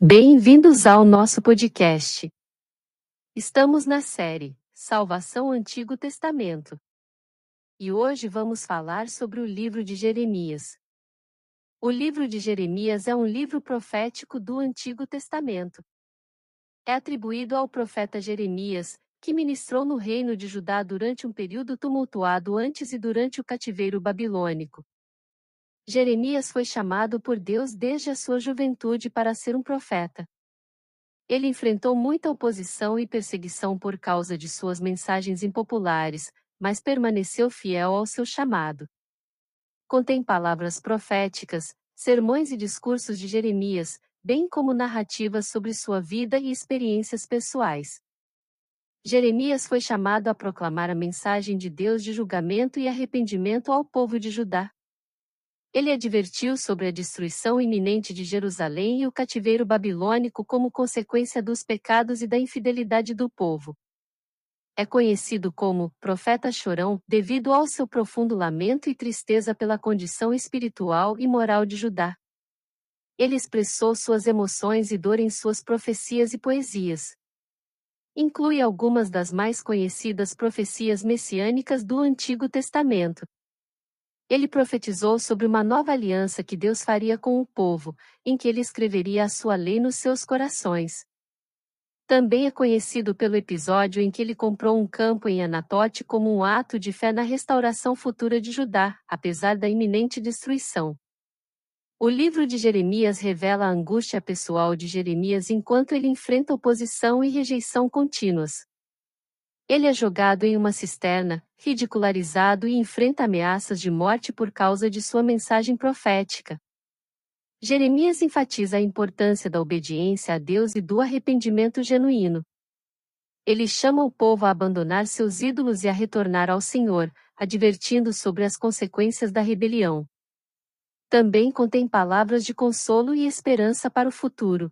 Bem-vindos ao nosso podcast. Estamos na série Salvação Antigo Testamento. E hoje vamos falar sobre o livro de Jeremias. O livro de Jeremias é um livro profético do Antigo Testamento. É atribuído ao profeta Jeremias, que ministrou no reino de Judá durante um período tumultuado antes e durante o cativeiro babilônico. Jeremias foi chamado por Deus desde a sua juventude para ser um profeta. Ele enfrentou muita oposição e perseguição por causa de suas mensagens impopulares, mas permaneceu fiel ao seu chamado. Contém palavras proféticas, sermões e discursos de Jeremias, bem como narrativas sobre sua vida e experiências pessoais. Jeremias foi chamado a proclamar a mensagem de Deus de julgamento e arrependimento ao povo de Judá. Ele advertiu sobre a destruição iminente de Jerusalém e o cativeiro babilônico como consequência dos pecados e da infidelidade do povo. É conhecido como profeta chorão devido ao seu profundo lamento e tristeza pela condição espiritual e moral de Judá. Ele expressou suas emoções e dor em suas profecias e poesias. Inclui algumas das mais conhecidas profecias messiânicas do Antigo Testamento, ele profetizou sobre uma nova aliança que Deus faria com o povo, em que ele escreveria a sua lei nos seus corações. Também é conhecido pelo episódio em que ele comprou um campo em Anatote como um ato de fé na restauração futura de Judá, apesar da iminente destruição. O livro de Jeremias revela a angústia pessoal de Jeremias enquanto ele enfrenta oposição e rejeição contínuas. Ele é jogado em uma cisterna, ridicularizado e enfrenta ameaças de morte por causa de sua mensagem profética. Jeremias enfatiza a importância da obediência a Deus e do arrependimento genuíno. Ele chama o povo a abandonar seus ídolos e a retornar ao Senhor, advertindo sobre as consequências da rebelião. Também contém palavras de consolo e esperança para o futuro.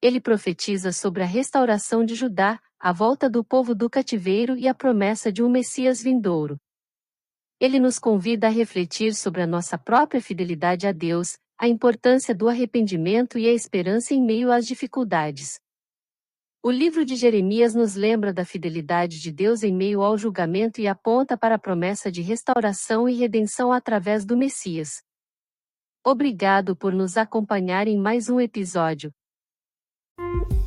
Ele profetiza sobre a restauração de Judá, a volta do povo do cativeiro e a promessa de um Messias vindouro. Ele nos convida a refletir sobre a nossa própria fidelidade a Deus, a importância do arrependimento e a esperança em meio às dificuldades. O livro de Jeremias nos lembra da fidelidade de Deus em meio ao julgamento e aponta para a promessa de restauração e redenção através do Messias. Obrigado por nos acompanhar em mais um episódio. Thank you.